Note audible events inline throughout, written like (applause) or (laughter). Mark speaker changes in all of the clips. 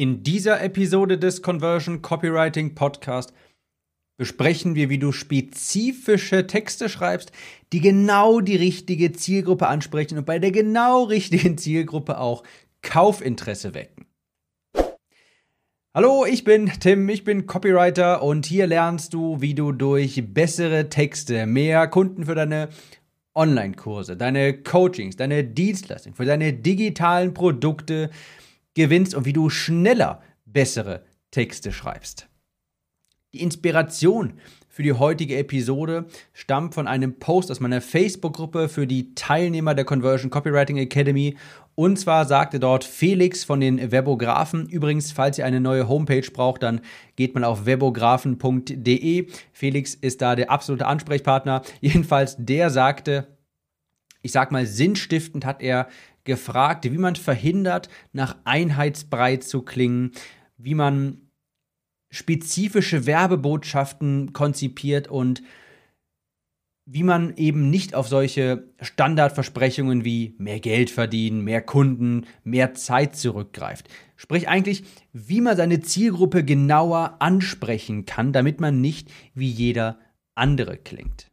Speaker 1: In dieser Episode des Conversion Copywriting Podcast besprechen wir, wie du spezifische Texte schreibst, die genau die richtige Zielgruppe ansprechen und bei der genau richtigen Zielgruppe auch Kaufinteresse wecken. Hallo, ich bin Tim, ich bin Copywriter und hier lernst du, wie du durch bessere Texte mehr Kunden für deine Online-Kurse, deine Coachings, deine Dienstleistungen, für deine digitalen Produkte gewinnst und wie du schneller bessere Texte schreibst. Die Inspiration für die heutige Episode stammt von einem Post aus meiner Facebook-Gruppe für die Teilnehmer der Conversion Copywriting Academy. Und zwar sagte dort Felix von den Webografen. Übrigens, falls ihr eine neue Homepage braucht, dann geht mal auf webografen.de. Felix ist da der absolute Ansprechpartner. (laughs) Jedenfalls, der sagte, ich sag mal, sinnstiftend hat er gefragt, wie man verhindert, nach Einheitsbrei zu klingen, wie man spezifische Werbebotschaften konzipiert und wie man eben nicht auf solche Standardversprechungen wie mehr Geld verdienen, mehr Kunden, mehr Zeit zurückgreift. Sprich eigentlich, wie man seine Zielgruppe genauer ansprechen kann, damit man nicht wie jeder andere klingt.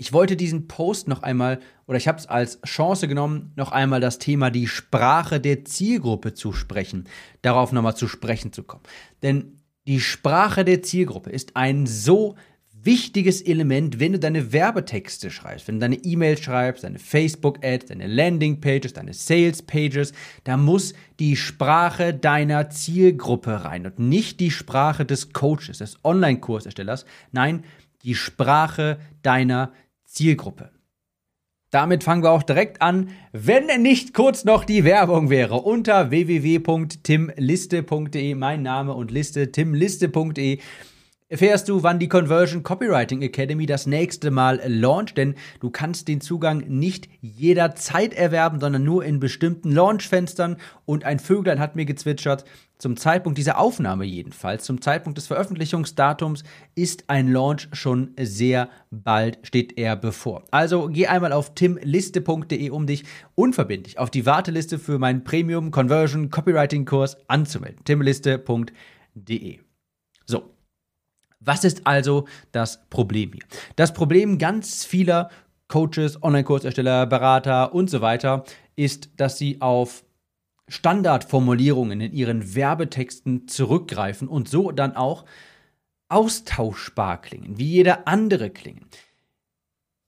Speaker 1: Ich wollte diesen Post noch einmal, oder ich habe es als Chance genommen, noch einmal das Thema die Sprache der Zielgruppe zu sprechen, darauf nochmal zu sprechen zu kommen. Denn die Sprache der Zielgruppe ist ein so wichtiges Element, wenn du deine Werbetexte schreibst, wenn du deine E-Mails schreibst, deine Facebook-Ads, deine Landing-Pages, deine Sales-Pages, da muss die Sprache deiner Zielgruppe rein und nicht die Sprache des Coaches, des Online-Kurserstellers, nein, die Sprache deiner Zielgruppe. Damit fangen wir auch direkt an, wenn nicht kurz noch die Werbung wäre. Unter www.timliste.de, mein Name und Liste, timliste.de erfährst du, wann die Conversion Copywriting Academy das nächste Mal launcht, denn du kannst den Zugang nicht jederzeit erwerben, sondern nur in bestimmten Launchfenstern und ein Vöglein hat mir gezwitschert, zum Zeitpunkt dieser Aufnahme jedenfalls, zum Zeitpunkt des Veröffentlichungsdatums ist ein Launch schon sehr bald, steht er bevor. Also geh einmal auf timliste.de, um dich unverbindlich auf die Warteliste für meinen Premium Conversion Copywriting Kurs anzumelden. timliste.de. So, was ist also das Problem hier? Das Problem ganz vieler Coaches, Online-Kursersteller, Berater und so weiter ist, dass sie auf Standardformulierungen in ihren Werbetexten zurückgreifen und so dann auch austauschbar klingen, wie jeder andere klingen.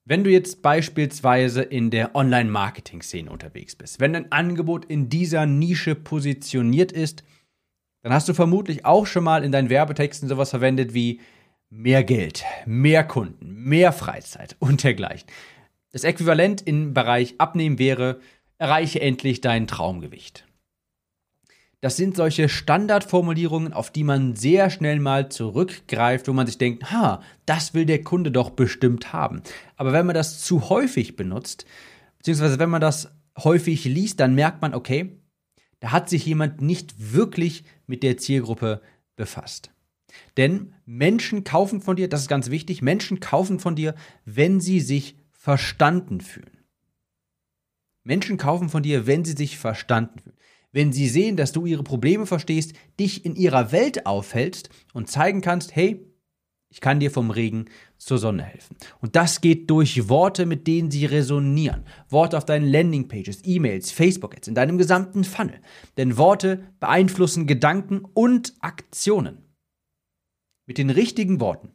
Speaker 1: Wenn du jetzt beispielsweise in der Online-Marketing-Szene unterwegs bist, wenn dein Angebot in dieser Nische positioniert ist, dann hast du vermutlich auch schon mal in deinen Werbetexten sowas verwendet wie mehr Geld, mehr Kunden, mehr Freizeit und dergleichen. Das Äquivalent im Bereich Abnehmen wäre, erreiche endlich dein Traumgewicht. Das sind solche Standardformulierungen, auf die man sehr schnell mal zurückgreift, wo man sich denkt, ha, das will der Kunde doch bestimmt haben. Aber wenn man das zu häufig benutzt, beziehungsweise wenn man das häufig liest, dann merkt man, okay, da hat sich jemand nicht wirklich mit der Zielgruppe befasst. Denn Menschen kaufen von dir, das ist ganz wichtig, Menschen kaufen von dir, wenn sie sich verstanden fühlen. Menschen kaufen von dir, wenn sie sich verstanden fühlen. Wenn sie sehen, dass du ihre Probleme verstehst, dich in ihrer Welt aufhältst und zeigen kannst, hey, ich kann dir vom Regen zur Sonne helfen. Und das geht durch Worte, mit denen sie resonieren. Worte auf deinen Landingpages, E-Mails, Facebook-Ads, in deinem gesamten Funnel. Denn Worte beeinflussen Gedanken und Aktionen. Mit den richtigen Worten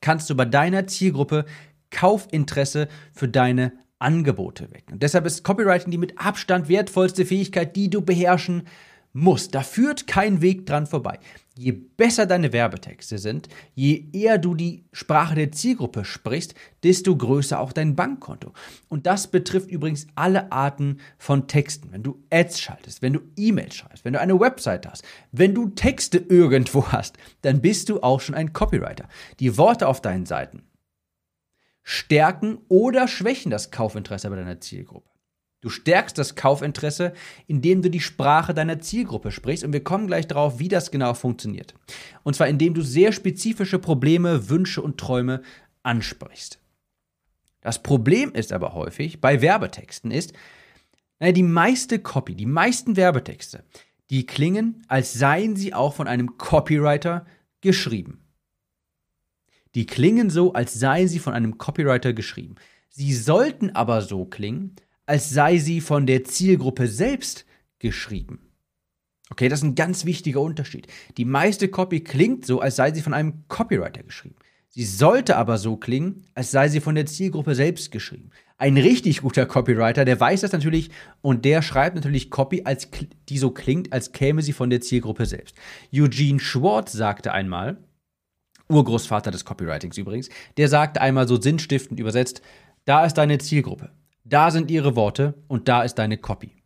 Speaker 1: kannst du bei deiner Zielgruppe Kaufinteresse für deine Angebote wecken. Und deshalb ist Copywriting die mit Abstand wertvollste Fähigkeit, die du beherrschen muss. Da führt kein Weg dran vorbei. Je besser deine Werbetexte sind, je eher du die Sprache der Zielgruppe sprichst, desto größer auch dein Bankkonto. Und das betrifft übrigens alle Arten von Texten. Wenn du Ads schaltest, wenn du E-Mails schreibst, wenn du eine Website hast, wenn du Texte irgendwo hast, dann bist du auch schon ein Copywriter. Die Worte auf deinen Seiten stärken oder schwächen das Kaufinteresse bei deiner Zielgruppe. Du stärkst das Kaufinteresse, indem du die Sprache deiner Zielgruppe sprichst und wir kommen gleich darauf, wie das genau funktioniert. Und zwar indem du sehr spezifische Probleme, Wünsche und Träume ansprichst. Das Problem ist aber häufig bei Werbetexten ist, naja, die meiste Copy, die meisten Werbetexte, die klingen, als seien sie auch von einem Copywriter geschrieben. Die klingen so, als seien sie von einem Copywriter geschrieben. Sie sollten aber so klingen, als sei sie von der Zielgruppe selbst geschrieben. Okay, das ist ein ganz wichtiger Unterschied. Die meiste Copy klingt so, als sei sie von einem Copywriter geschrieben. Sie sollte aber so klingen, als sei sie von der Zielgruppe selbst geschrieben. Ein richtig guter Copywriter, der weiß das natürlich und der schreibt natürlich Copy, als, die so klingt, als käme sie von der Zielgruppe selbst. Eugene Schwartz sagte einmal, Urgroßvater des Copywritings übrigens, der sagte einmal so sinnstiftend übersetzt, da ist deine Zielgruppe, da sind ihre Worte und da ist deine Copy.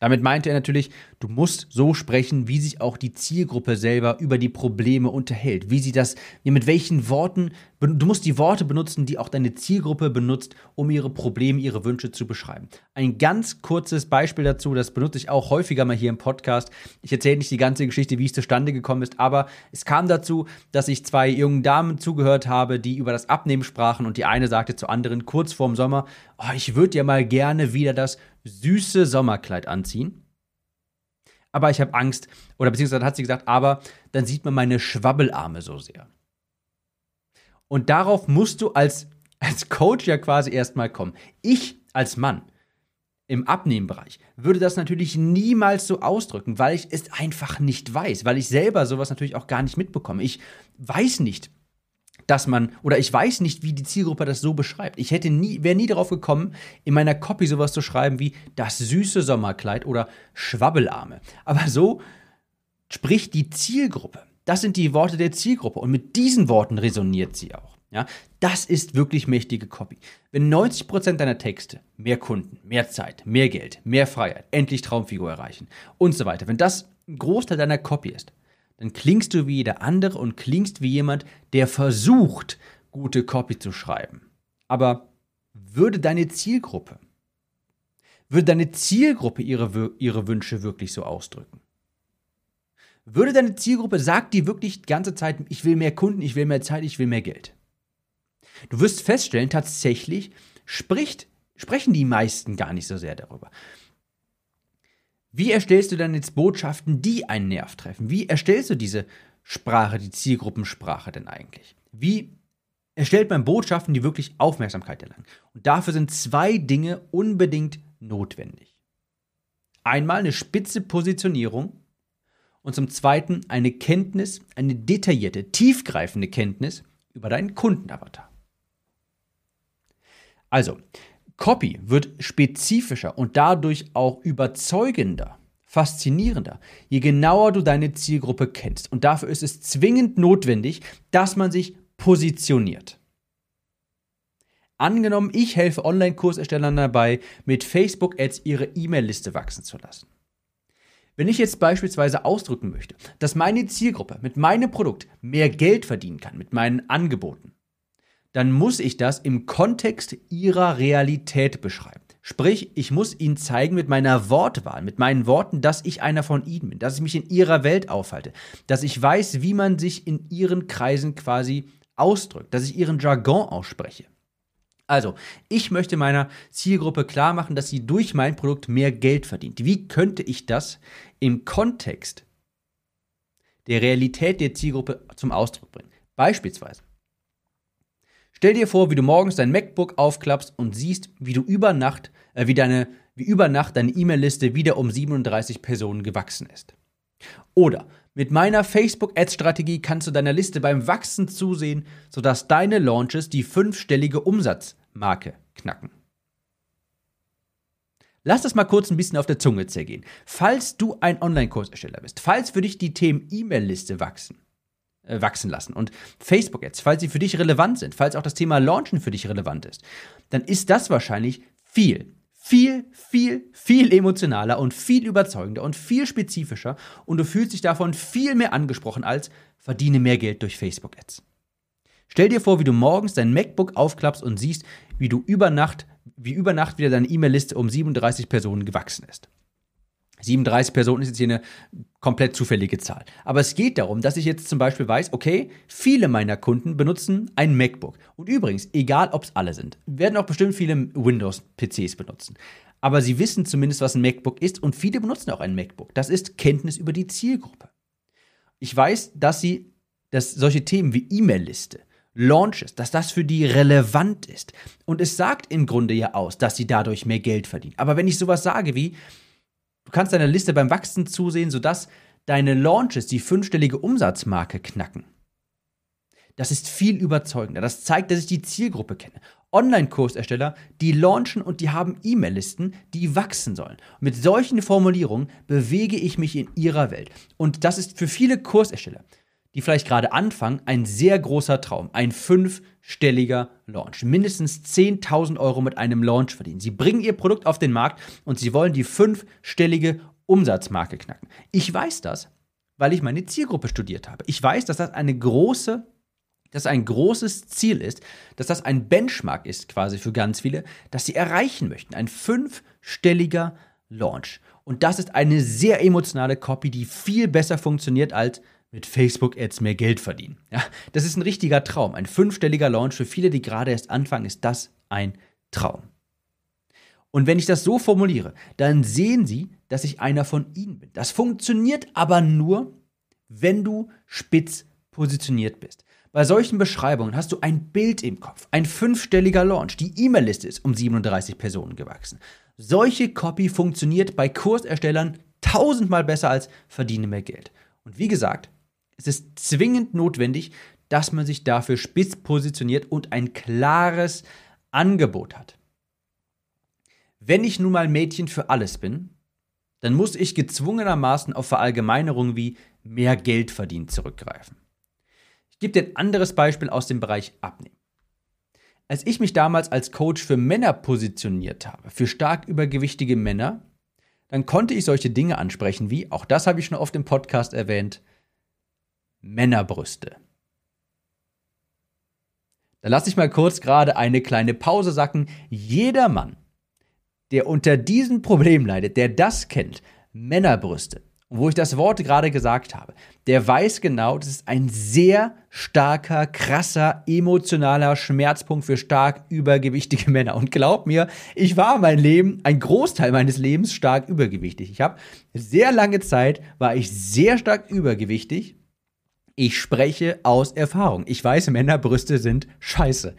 Speaker 1: Damit meinte er natürlich, du musst so sprechen, wie sich auch die Zielgruppe selber über die Probleme unterhält, wie sie das, mit welchen Worten, du musst die Worte benutzen, die auch deine Zielgruppe benutzt, um ihre Probleme, ihre Wünsche zu beschreiben. Ein ganz kurzes Beispiel dazu, das benutze ich auch häufiger mal hier im Podcast. Ich erzähle nicht die ganze Geschichte, wie es zustande gekommen ist, aber es kam dazu, dass ich zwei jungen Damen zugehört habe, die über das Abnehmen sprachen und die eine sagte zur anderen kurz vorm Sommer, oh, ich würde ja mal gerne wieder das süße Sommerkleid anziehen. Aber ich habe Angst, oder beziehungsweise hat sie gesagt, aber dann sieht man meine Schwabbelarme so sehr. Und darauf musst du als, als Coach ja quasi erstmal kommen. Ich als Mann im Abnehmbereich würde das natürlich niemals so ausdrücken, weil ich es einfach nicht weiß, weil ich selber sowas natürlich auch gar nicht mitbekomme. Ich weiß nicht, dass man, oder ich weiß nicht, wie die Zielgruppe das so beschreibt. Ich hätte nie, wäre nie darauf gekommen, in meiner Copy sowas zu schreiben wie das süße Sommerkleid oder Schwabbelarme. Aber so spricht die Zielgruppe. Das sind die Worte der Zielgruppe und mit diesen Worten resoniert sie auch. Ja, das ist wirklich mächtige Copy. Wenn 90% deiner Texte mehr Kunden, mehr Zeit, mehr Geld, mehr Freiheit, endlich Traumfigur erreichen und so weiter, wenn das ein Großteil deiner Copy ist, dann klingst du wie jeder andere und klingst wie jemand, der versucht, gute Copy zu schreiben. Aber würde deine Zielgruppe, würde deine Zielgruppe ihre, ihre Wünsche wirklich so ausdrücken? Würde deine Zielgruppe, sagt die wirklich die ganze Zeit, ich will mehr Kunden, ich will mehr Zeit, ich will mehr Geld? Du wirst feststellen, tatsächlich spricht, sprechen die meisten gar nicht so sehr darüber. Wie erstellst du dann jetzt Botschaften, die einen Nerv treffen? Wie erstellst du diese Sprache, die Zielgruppensprache denn eigentlich? Wie erstellt man Botschaften, die wirklich Aufmerksamkeit erlangen? Und dafür sind zwei Dinge unbedingt notwendig. Einmal eine spitze Positionierung und zum Zweiten eine Kenntnis, eine detaillierte, tiefgreifende Kenntnis über deinen Kundenavatar. Also, Copy wird spezifischer und dadurch auch überzeugender, faszinierender, je genauer du deine Zielgruppe kennst. Und dafür ist es zwingend notwendig, dass man sich positioniert. Angenommen, ich helfe Online-Kurserstellern dabei, mit Facebook-Ads ihre E-Mail-Liste wachsen zu lassen. Wenn ich jetzt beispielsweise ausdrücken möchte, dass meine Zielgruppe mit meinem Produkt mehr Geld verdienen kann, mit meinen Angeboten, dann muss ich das im Kontext ihrer Realität beschreiben. Sprich, ich muss ihnen zeigen mit meiner Wortwahl, mit meinen Worten, dass ich einer von ihnen bin, dass ich mich in ihrer Welt aufhalte, dass ich weiß, wie man sich in ihren Kreisen quasi ausdrückt, dass ich ihren Jargon ausspreche. Also, ich möchte meiner Zielgruppe klar machen, dass sie durch mein Produkt mehr Geld verdient. Wie könnte ich das im Kontext der Realität der Zielgruppe zum Ausdruck bringen? Beispielsweise, Stell dir vor, wie du morgens dein MacBook aufklappst und siehst, wie du über Nacht, äh, wie deine, wie über Nacht deine E-Mail-Liste wieder um 37 Personen gewachsen ist. Oder mit meiner Facebook-Ads-Strategie kannst du deiner Liste beim Wachsen zusehen, sodass deine Launches die fünfstellige Umsatzmarke knacken. Lass das mal kurz ein bisschen auf der Zunge zergehen. Falls du ein Online-Kursersteller bist, falls für dich die Themen E-Mail-Liste wachsen, wachsen lassen. Und Facebook-Ads, falls sie für dich relevant sind, falls auch das Thema Launchen für dich relevant ist, dann ist das wahrscheinlich viel, viel, viel, viel emotionaler und viel überzeugender und viel spezifischer und du fühlst dich davon viel mehr angesprochen als verdiene mehr Geld durch Facebook-Ads. Stell dir vor, wie du morgens dein MacBook aufklappst und siehst, wie du über Nacht, wie über Nacht wieder deine E-Mail-Liste um 37 Personen gewachsen ist. 37 Personen ist jetzt hier eine komplett zufällige Zahl. Aber es geht darum, dass ich jetzt zum Beispiel weiß, okay, viele meiner Kunden benutzen ein MacBook. Und übrigens, egal ob es alle sind, werden auch bestimmt viele Windows-PCs benutzen. aber sie wissen zumindest, was ein MacBook ist und viele benutzen auch ein MacBook. Das ist Kenntnis über die Zielgruppe. Ich weiß, dass sie, dass solche Themen wie E-Mail-Liste, Launches, dass das für die relevant ist. Und es sagt im Grunde ja aus, dass sie dadurch mehr Geld verdienen. Aber wenn ich sowas sage wie, du kannst deiner Liste beim Wachsen zusehen, sodass deine Launches die fünfstellige Umsatzmarke knacken. Das ist viel überzeugender. Das zeigt, dass ich die Zielgruppe kenne. Online-Kursersteller, die launchen und die haben E-Mail-Listen, die wachsen sollen. mit solchen Formulierungen bewege ich mich in ihrer Welt. Und das ist für viele Kursersteller, die vielleicht gerade anfangen, ein sehr großer Traum. Ein fünfstelliger Launch. Mindestens 10.000 Euro mit einem Launch verdienen. Sie bringen ihr Produkt auf den Markt und sie wollen die fünfstellige Umsatzmarke knacken. Ich weiß das, weil ich meine Zielgruppe studiert habe. Ich weiß, dass das eine große dass ein großes Ziel ist, dass das ein Benchmark ist quasi für ganz viele, dass sie erreichen möchten. Ein fünfstelliger Launch. Und das ist eine sehr emotionale Copy, die viel besser funktioniert als mit Facebook-Ads mehr Geld verdienen. Ja, das ist ein richtiger Traum. Ein fünfstelliger Launch für viele, die gerade erst anfangen, ist das ein Traum. Und wenn ich das so formuliere, dann sehen Sie, dass ich einer von Ihnen bin. Das funktioniert aber nur, wenn du spitz positioniert bist. Bei solchen Beschreibungen hast du ein Bild im Kopf, ein fünfstelliger Launch, die E-Mail-Liste ist um 37 Personen gewachsen. Solche Copy funktioniert bei Kurserstellern tausendmal besser als verdiene mehr Geld. Und wie gesagt, es ist zwingend notwendig, dass man sich dafür spitz positioniert und ein klares Angebot hat. Wenn ich nun mal Mädchen für alles bin, dann muss ich gezwungenermaßen auf Verallgemeinerungen wie mehr Geld verdienen zurückgreifen. Ich gebe dir ein anderes Beispiel aus dem Bereich Abnehmen. Als ich mich damals als Coach für Männer positioniert habe, für stark übergewichtige Männer, dann konnte ich solche Dinge ansprechen wie, auch das habe ich schon oft im Podcast erwähnt, Männerbrüste. Da lasse ich mal kurz gerade eine kleine Pause sacken. Jeder Mann, der unter diesem Problem leidet, der das kennt, Männerbrüste, wo ich das Wort gerade gesagt habe, der weiß genau, das ist ein sehr starker, krasser, emotionaler Schmerzpunkt für stark übergewichtige (laughs) Männer. Und glaub mir, ich war mein Leben, ein Großteil meines Lebens stark übergewichtig. Ich habe sehr lange Zeit, war ich sehr stark übergewichtig. Ich spreche aus Erfahrung. Ich weiß, Männerbrüste sind scheiße.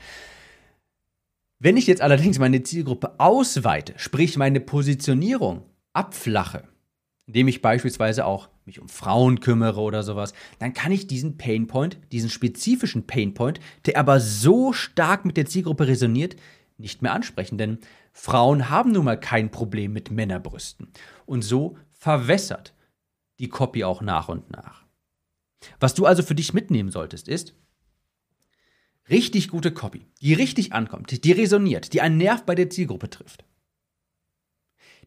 Speaker 1: Wenn ich jetzt allerdings meine Zielgruppe ausweite, sprich meine Positionierung abflache, indem ich beispielsweise auch mich um Frauen kümmere oder sowas, dann kann ich diesen Painpoint, diesen spezifischen Painpoint, der aber so stark mit der Zielgruppe resoniert, nicht mehr ansprechen. Denn Frauen haben nun mal kein Problem mit Männerbrüsten. Und so verwässert die Copy auch nach und nach. Was du also für dich mitnehmen solltest, ist richtig gute Copy, die richtig ankommt, die resoniert, die einen Nerv bei der Zielgruppe trifft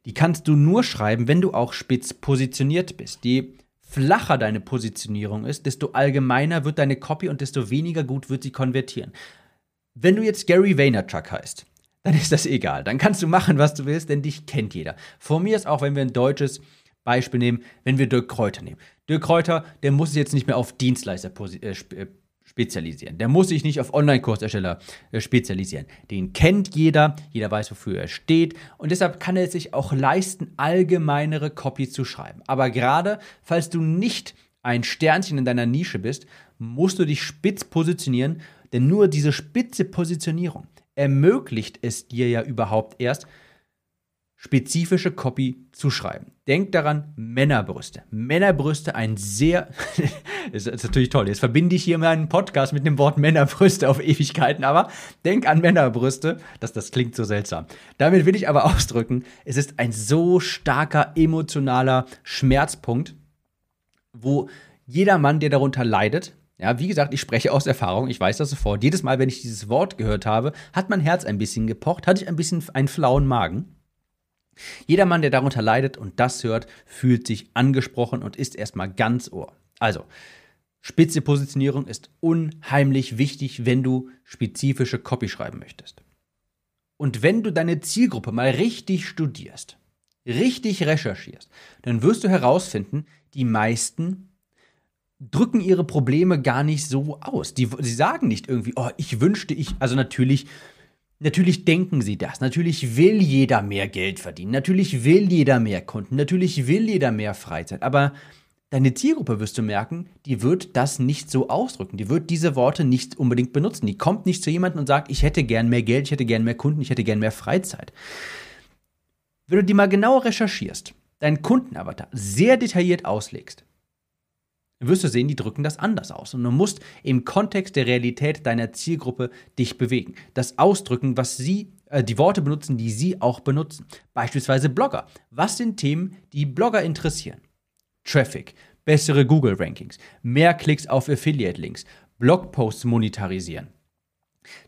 Speaker 1: die kannst du nur schreiben, wenn du auch spitz positioniert bist. Je flacher deine Positionierung ist, desto allgemeiner wird deine Copy und desto weniger gut wird sie konvertieren. Wenn du jetzt Gary Vaynerchuk heißt, dann ist das egal. Dann kannst du machen, was du willst, denn dich kennt jeder. Vor mir ist auch, wenn wir ein deutsches Beispiel nehmen, wenn wir Dirk Kräuter nehmen. Dirk Kräuter, der muss sich jetzt nicht mehr auf Dienstleister äh, äh, spezialisieren. Der muss sich nicht auf Online-Kursersteller äh, spezialisieren. Den kennt jeder, jeder weiß, wofür er steht und deshalb kann er sich auch leisten, allgemeinere Copy zu schreiben. Aber gerade falls du nicht ein Sternchen in deiner Nische bist, musst du dich spitz positionieren, denn nur diese spitze Positionierung ermöglicht es dir ja überhaupt erst, spezifische Copy zu schreiben. Denk daran, Männerbrüste. Männerbrüste, ein sehr, (laughs) ist, ist natürlich toll. Jetzt verbinde ich hier meinen Podcast mit dem Wort Männerbrüste auf Ewigkeiten, aber denk an Männerbrüste. Das, das klingt so seltsam. Damit will ich aber (laughs) ausdrücken, es ist ein so starker emotionaler Schmerzpunkt, wo jeder Mann, der darunter leidet, ja, wie gesagt, ich spreche aus Erfahrung, ich weiß das sofort. Jedes Mal, wenn ich dieses Wort gehört habe, hat mein Herz ein bisschen gepocht, hatte ich ein bisschen einen flauen Magen. Jeder Mann, der darunter leidet und das hört, fühlt sich angesprochen und ist erstmal ganz Ohr. Also, spitze Positionierung ist unheimlich wichtig, wenn du spezifische Copy schreiben möchtest. Und wenn du deine Zielgruppe mal richtig studierst, richtig recherchierst, dann wirst du herausfinden, die meisten drücken ihre Probleme gar nicht so aus. Die, sie sagen nicht irgendwie, oh, ich wünschte, ich, also natürlich Natürlich denken sie das. Natürlich will jeder mehr Geld verdienen. Natürlich will jeder mehr Kunden. Natürlich will jeder mehr Freizeit. Aber deine Zielgruppe wirst du merken, die wird das nicht so ausdrücken. Die wird diese Worte nicht unbedingt benutzen. Die kommt nicht zu jemandem und sagt, ich hätte gern mehr Geld, ich hätte gern mehr Kunden, ich hätte gern mehr Freizeit. Wenn du die mal genauer recherchierst, deinen Kundenavatar sehr detailliert auslegst, wirst du sehen, die drücken das anders aus. Und du musst im Kontext der Realität deiner Zielgruppe dich bewegen. Das ausdrücken, was sie, äh, die Worte benutzen, die sie auch benutzen. Beispielsweise Blogger. Was sind Themen, die Blogger interessieren? Traffic, bessere Google-Rankings, mehr Klicks auf Affiliate-Links, Blogposts monetarisieren.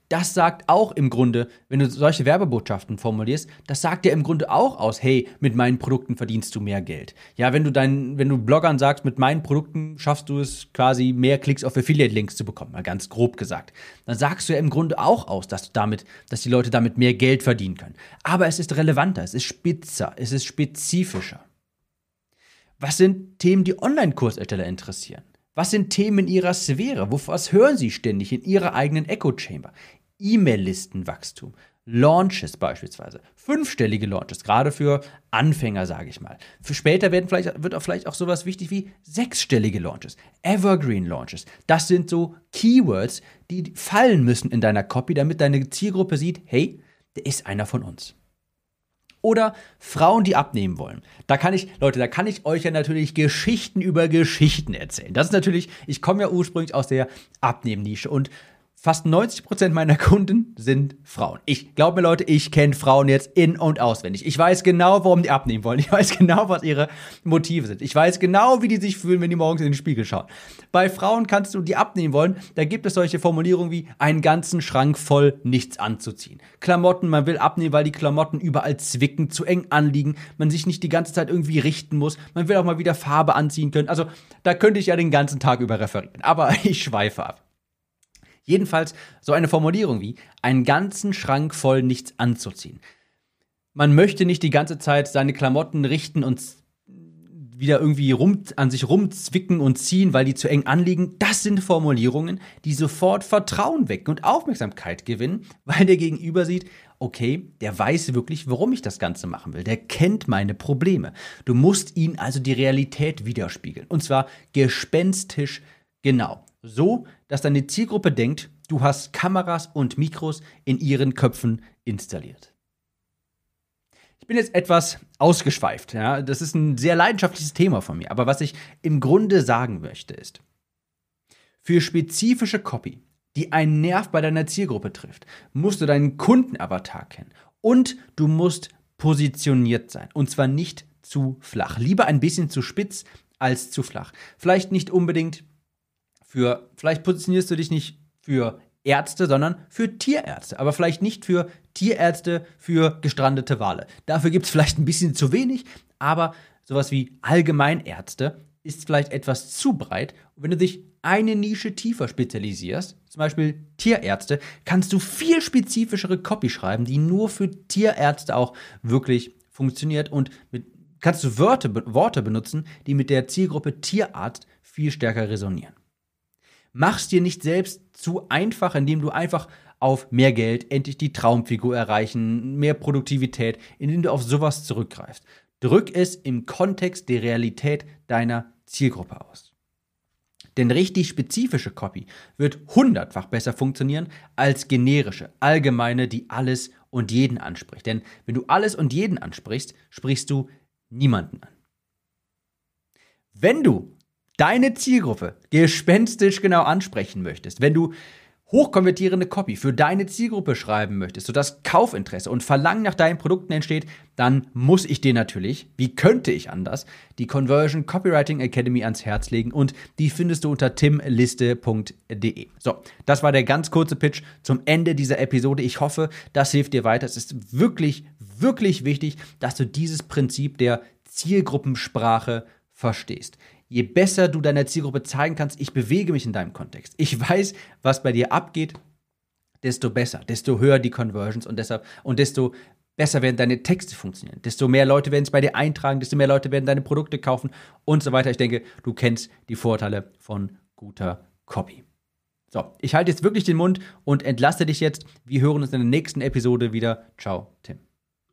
Speaker 1: Das sagt auch im Grunde, wenn du solche Werbebotschaften formulierst, das sagt dir im Grunde auch aus, hey, mit meinen Produkten verdienst du mehr Geld. Ja, wenn du dein, wenn du Bloggern sagst, mit meinen Produkten schaffst du es quasi mehr Klicks auf Affiliate-Links zu bekommen, mal ganz grob gesagt, dann sagst du ja im Grunde auch aus, dass du damit, dass die Leute damit mehr Geld verdienen können. Aber es ist relevanter, es ist spitzer, es ist spezifischer. Was sind Themen, die Online-Kursersteller interessieren? Was sind Themen in Ihrer Sphäre? Was hören Sie ständig in Ihrer eigenen Echo-Chamber? E-Mail-Listenwachstum, Launches beispielsweise, fünfstellige Launches, gerade für Anfänger, sage ich mal. Für später werden vielleicht, wird auch vielleicht auch sowas wichtig wie sechsstellige Launches, Evergreen Launches. Das sind so Keywords, die fallen müssen in deiner Copy, damit deine Zielgruppe sieht, hey, der ist einer von uns oder Frauen, die abnehmen wollen. Da kann ich, Leute, da kann ich euch ja natürlich Geschichten über Geschichten erzählen. Das ist natürlich, ich komme ja ursprünglich aus der Abnehmnische und Fast 90% meiner Kunden sind Frauen. Ich glaube mir, Leute, ich kenne Frauen jetzt in- und auswendig. Ich weiß genau, warum die abnehmen wollen. Ich weiß genau, was ihre Motive sind. Ich weiß genau, wie die sich fühlen, wenn die morgens in den Spiegel schauen. Bei Frauen kannst du die abnehmen wollen. Da gibt es solche Formulierungen wie einen ganzen Schrank voll nichts anzuziehen. Klamotten, man will abnehmen, weil die Klamotten überall zwicken, zu eng anliegen, man sich nicht die ganze Zeit irgendwie richten muss. Man will auch mal wieder Farbe anziehen können. Also, da könnte ich ja den ganzen Tag über referieren. Aber (laughs) ich schweife ab. Jedenfalls so eine Formulierung wie einen ganzen Schrank voll nichts anzuziehen. Man möchte nicht die ganze Zeit seine Klamotten richten und wieder irgendwie rum, an sich rumzwicken und ziehen, weil die zu eng anliegen. Das sind Formulierungen, die sofort Vertrauen wecken und Aufmerksamkeit gewinnen, weil der Gegenüber sieht, okay, der weiß wirklich, warum ich das Ganze machen will. Der kennt meine Probleme. Du musst ihn also die Realität widerspiegeln. Und zwar gespenstisch genau. So, dass deine Zielgruppe denkt, du hast Kameras und Mikros in ihren Köpfen installiert. Ich bin jetzt etwas ausgeschweift, ja. Das ist ein sehr leidenschaftliches Thema von mir. Aber was ich im Grunde sagen möchte, ist, für spezifische Copy, die einen Nerv bei deiner Zielgruppe trifft, musst du deinen Kundenavatar kennen. Und du musst positioniert sein. Und zwar nicht zu flach. Lieber ein bisschen zu spitz als zu flach. Vielleicht nicht unbedingt für, vielleicht positionierst du dich nicht für Ärzte, sondern für Tierärzte, aber vielleicht nicht für Tierärzte für gestrandete Wale. Dafür gibt es vielleicht ein bisschen zu wenig, aber sowas wie Allgemeinärzte ist vielleicht etwas zu breit. Und wenn du dich eine Nische tiefer spezialisierst, zum Beispiel Tierärzte, kannst du viel spezifischere Copy schreiben, die nur für Tierärzte auch wirklich funktioniert und mit, kannst du Wörter, Worte benutzen, die mit der Zielgruppe Tierarzt viel stärker resonieren. Mach's dir nicht selbst zu einfach, indem du einfach auf mehr Geld, endlich die Traumfigur erreichen, mehr Produktivität, indem du auf sowas zurückgreifst. Drück es im Kontext der Realität deiner Zielgruppe aus. Denn richtig spezifische Copy wird hundertfach besser funktionieren als generische, allgemeine, die alles und jeden anspricht. Denn wenn du alles und jeden ansprichst, sprichst du niemanden an. Wenn du deine Zielgruppe gespenstisch genau ansprechen möchtest, wenn du hochkonvertierende Copy für deine Zielgruppe schreiben möchtest, sodass Kaufinteresse und Verlangen nach deinen Produkten entsteht, dann muss ich dir natürlich, wie könnte ich anders, die Conversion Copywriting Academy ans Herz legen und die findest du unter timliste.de. So, das war der ganz kurze Pitch zum Ende dieser Episode. Ich hoffe, das hilft dir weiter. Es ist wirklich, wirklich wichtig, dass du dieses Prinzip der Zielgruppensprache verstehst je besser du deiner Zielgruppe zeigen kannst, ich bewege mich in deinem Kontext, ich weiß, was bei dir abgeht, desto besser, desto höher die Conversions und deshalb und desto besser werden deine Texte funktionieren, desto mehr Leute werden es bei dir eintragen, desto mehr Leute werden deine Produkte kaufen und so weiter. Ich denke, du kennst die Vorteile von guter Copy. So, ich halte jetzt wirklich den Mund und entlasse dich jetzt. Wir hören uns in der nächsten Episode wieder. Ciao, Tim.